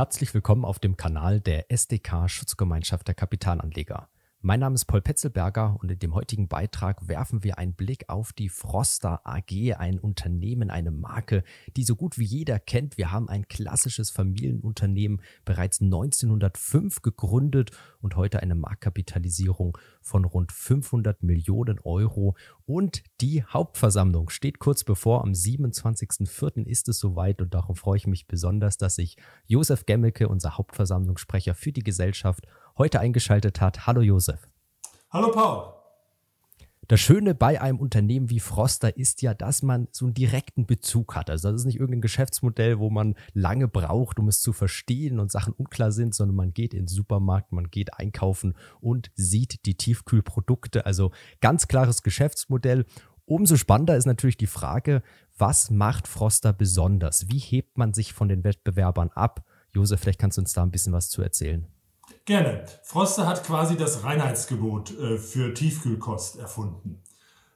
Herzlich willkommen auf dem Kanal der SDK Schutzgemeinschaft der Kapitalanleger. Mein Name ist Paul Petzelberger und in dem heutigen Beitrag werfen wir einen Blick auf die Froster AG, ein Unternehmen, eine Marke, die so gut wie jeder kennt. Wir haben ein klassisches Familienunternehmen bereits 1905 gegründet und heute eine Marktkapitalisierung von rund 500 Millionen Euro. Und die Hauptversammlung steht kurz bevor. Am 27.04. ist es soweit und darum freue ich mich besonders, dass sich Josef Gemmelke, unser Hauptversammlungssprecher für die Gesellschaft, heute eingeschaltet hat. Hallo Josef. Hallo Paul. Das Schöne bei einem Unternehmen wie Froster ist ja, dass man so einen direkten Bezug hat. Also das ist nicht irgendein Geschäftsmodell, wo man lange braucht, um es zu verstehen und Sachen unklar sind, sondern man geht in den Supermarkt, man geht einkaufen und sieht die Tiefkühlprodukte. Also ganz klares Geschäftsmodell. Umso spannender ist natürlich die Frage, was macht Froster besonders? Wie hebt man sich von den Wettbewerbern ab? Josef, vielleicht kannst du uns da ein bisschen was zu erzählen. Gerne. Froster hat quasi das Reinheitsgebot äh, für Tiefkühlkost erfunden.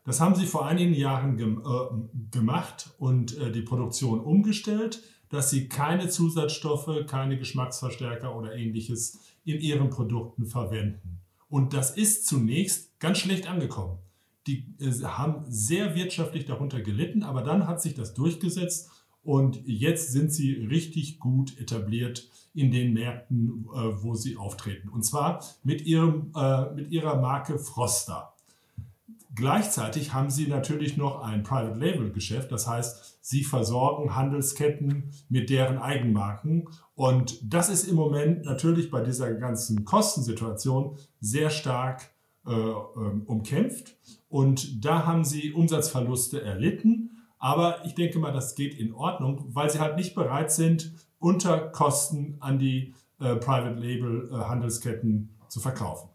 Das haben sie vor einigen Jahren gem äh, gemacht und äh, die Produktion umgestellt, dass sie keine Zusatzstoffe, keine Geschmacksverstärker oder ähnliches in ihren Produkten verwenden. Und das ist zunächst ganz schlecht angekommen. Die äh, haben sehr wirtschaftlich darunter gelitten, aber dann hat sich das durchgesetzt und jetzt sind sie richtig gut etabliert in den Märkten, äh, wo sie auftreten. Und zwar mit, ihrem, äh, mit ihrer Marke Froster. Gleichzeitig haben sie natürlich noch ein Private Label Geschäft. Das heißt, sie versorgen Handelsketten mit deren Eigenmarken. Und das ist im Moment natürlich bei dieser ganzen Kostensituation sehr stark äh, ähm, umkämpft. Und da haben sie Umsatzverluste erlitten. Aber ich denke mal, das geht in Ordnung, weil sie halt nicht bereit sind, unter Kosten an die äh, Private Label äh, Handelsketten zu verkaufen.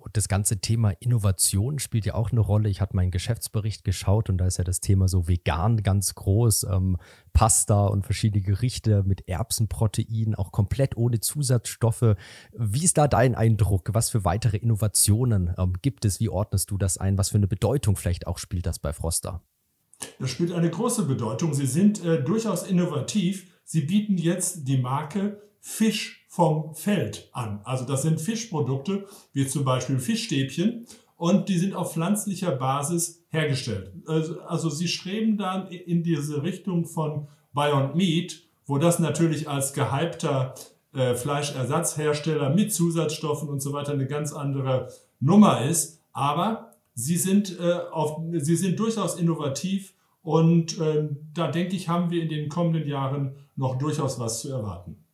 Und das ganze Thema Innovation spielt ja auch eine Rolle. Ich hatte meinen Geschäftsbericht geschaut und da ist ja das Thema so vegan ganz groß. Ähm, Pasta und verschiedene Gerichte mit Erbsenprotein, auch komplett ohne Zusatzstoffe. Wie ist da dein Eindruck? Was für weitere Innovationen ähm, gibt es? Wie ordnest du das ein? Was für eine Bedeutung vielleicht auch spielt das bei Froster? Das spielt eine große Bedeutung. Sie sind äh, durchaus innovativ. Sie bieten jetzt die Marke Fisch vom Feld an. Also das sind Fischprodukte, wie zum Beispiel Fischstäbchen, und die sind auf pflanzlicher Basis hergestellt. Also, also sie streben dann in diese Richtung von Beyond Meat, wo das natürlich als gehypter äh, Fleischersatzhersteller mit Zusatzstoffen und so weiter eine ganz andere Nummer ist. Aber sie sind, äh, auf, sie sind durchaus innovativ und äh, da denke ich, haben wir in den kommenden Jahren noch durchaus was zu erwarten.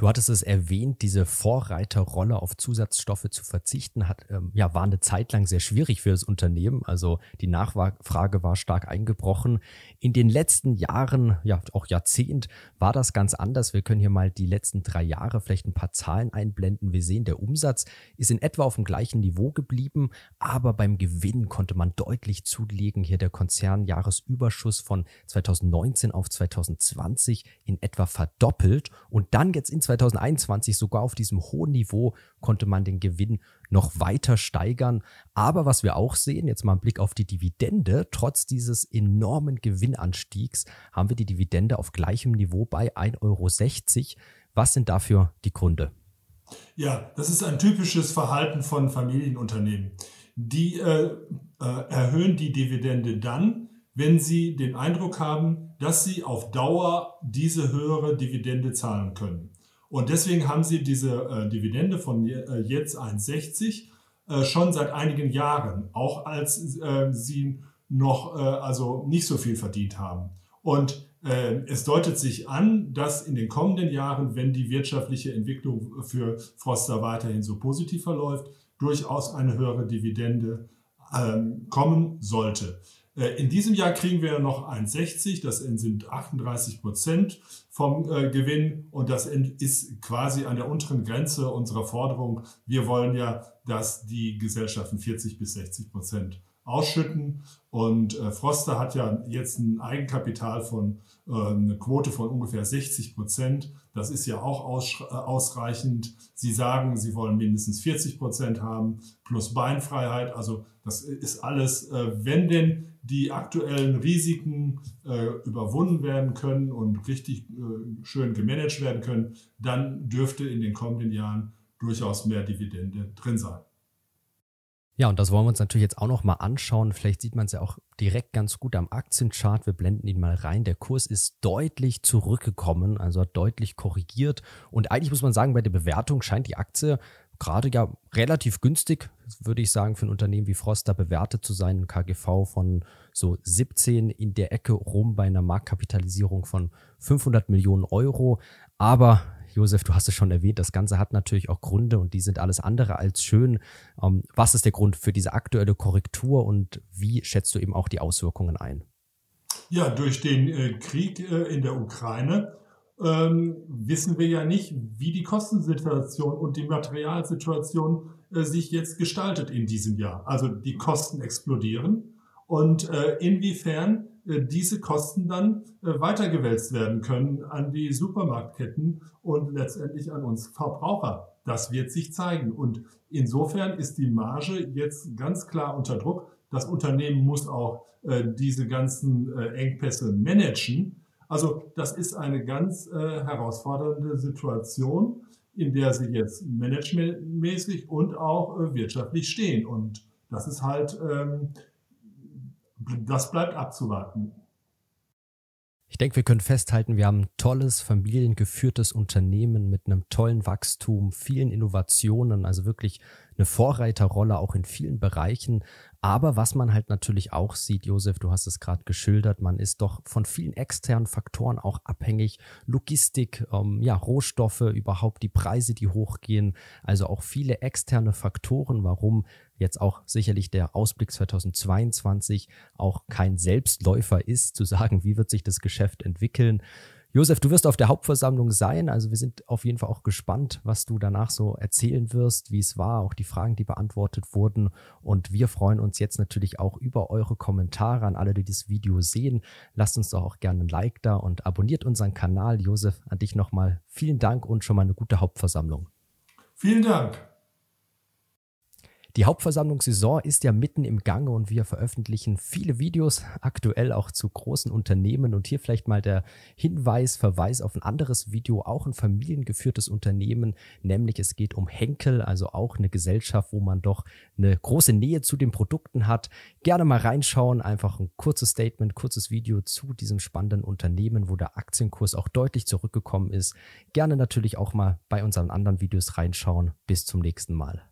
Du hattest es erwähnt, diese Vorreiterrolle auf Zusatzstoffe zu verzichten, hat, ähm, ja, war eine Zeit lang sehr schwierig für das Unternehmen. Also die Nachfrage war stark eingebrochen. In den letzten Jahren, ja, auch Jahrzehnt, war das ganz anders. Wir können hier mal die letzten drei Jahre vielleicht ein paar Zahlen einblenden. Wir sehen, der Umsatz ist in etwa auf dem gleichen Niveau geblieben, aber beim Gewinn konnte man deutlich zulegen. Hier der Konzernjahresüberschuss von 2019 auf 2020 in etwa verdoppelt und dann jetzt ins 2021 sogar auf diesem hohen Niveau konnte man den Gewinn noch weiter steigern. Aber was wir auch sehen, jetzt mal ein Blick auf die Dividende, trotz dieses enormen Gewinnanstiegs haben wir die Dividende auf gleichem Niveau bei 1,60 Euro. Was sind dafür die Gründe? Ja, das ist ein typisches Verhalten von Familienunternehmen. Die äh, äh, erhöhen die Dividende dann, wenn sie den Eindruck haben, dass sie auf Dauer diese höhere Dividende zahlen können. Und deswegen haben sie diese äh, Dividende von äh, jetzt 1,60 äh, schon seit einigen Jahren, auch als äh, sie noch äh, also nicht so viel verdient haben. Und äh, es deutet sich an, dass in den kommenden Jahren, wenn die wirtschaftliche Entwicklung für Froster weiterhin so positiv verläuft, durchaus eine höhere Dividende ähm, kommen sollte. Äh, in diesem Jahr kriegen wir noch 1,60, das sind 38 Prozent vom äh, Gewinn und das ist quasi an der unteren Grenze unserer Forderung. Wir wollen ja, dass die Gesellschaften 40 bis 60 Prozent ausschütten. Und äh, Froster hat ja jetzt ein Eigenkapital von äh, eine Quote von ungefähr 60 Prozent. Das ist ja auch äh, ausreichend. Sie sagen, Sie wollen mindestens 40 Prozent haben plus Beinfreiheit. Also das ist alles, äh, wenn denn die aktuellen Risiken äh, überwunden werden können und richtig äh, schön gemanagt werden können, dann dürfte in den kommenden Jahren durchaus mehr Dividende drin sein. Ja, und das wollen wir uns natürlich jetzt auch noch mal anschauen. Vielleicht sieht man es ja auch direkt ganz gut am Aktienchart. Wir blenden ihn mal rein. Der Kurs ist deutlich zurückgekommen, also hat deutlich korrigiert. Und eigentlich muss man sagen, bei der Bewertung scheint die Aktie gerade ja relativ günstig, würde ich sagen, für ein Unternehmen wie Froster bewertet zu sein. Ein KGV von so 17 in der Ecke rum bei einer Marktkapitalisierung von 500 Millionen Euro. Aber Josef, du hast es schon erwähnt, das Ganze hat natürlich auch Gründe und die sind alles andere als schön. Ähm, was ist der Grund für diese aktuelle Korrektur und wie schätzt du eben auch die Auswirkungen ein? Ja, durch den äh, Krieg äh, in der Ukraine ähm, wissen wir ja nicht, wie die Kostensituation und die Materialsituation äh, sich jetzt gestaltet in diesem Jahr. Also die Kosten explodieren und inwiefern diese Kosten dann äh, weitergewälzt werden können an die Supermarktketten und letztendlich an uns Verbraucher. Das wird sich zeigen. Und insofern ist die Marge jetzt ganz klar unter Druck. Das Unternehmen muss auch äh, diese ganzen äh, Engpässe managen. Also das ist eine ganz äh, herausfordernde Situation, in der sie jetzt managementmäßig und auch äh, wirtschaftlich stehen. Und das ist halt, ähm, das bleibt abzuwarten. Ich denke, wir können festhalten, wir haben ein tolles, familiengeführtes Unternehmen mit einem tollen Wachstum, vielen Innovationen, also wirklich eine Vorreiterrolle auch in vielen Bereichen. Aber was man halt natürlich auch sieht, Josef, du hast es gerade geschildert, man ist doch von vielen externen Faktoren auch abhängig. Logistik, ähm, ja, Rohstoffe, überhaupt die Preise, die hochgehen. Also auch viele externe Faktoren, warum jetzt auch sicherlich der Ausblick 2022 auch kein Selbstläufer ist, zu sagen, wie wird sich das Geschäft entwickeln. Josef, du wirst auf der Hauptversammlung sein. Also wir sind auf jeden Fall auch gespannt, was du danach so erzählen wirst, wie es war, auch die Fragen, die beantwortet wurden. Und wir freuen uns jetzt natürlich auch über eure Kommentare an alle, die das Video sehen. Lasst uns doch auch gerne ein Like da und abonniert unseren Kanal. Josef, an dich nochmal vielen Dank und schon mal eine gute Hauptversammlung. Vielen Dank. Die Hauptversammlungssaison ist ja mitten im Gange und wir veröffentlichen viele Videos, aktuell auch zu großen Unternehmen. Und hier vielleicht mal der Hinweis, Verweis auf ein anderes Video, auch ein familiengeführtes Unternehmen, nämlich es geht um Henkel, also auch eine Gesellschaft, wo man doch eine große Nähe zu den Produkten hat. Gerne mal reinschauen, einfach ein kurzes Statement, kurzes Video zu diesem spannenden Unternehmen, wo der Aktienkurs auch deutlich zurückgekommen ist. Gerne natürlich auch mal bei unseren anderen Videos reinschauen. Bis zum nächsten Mal.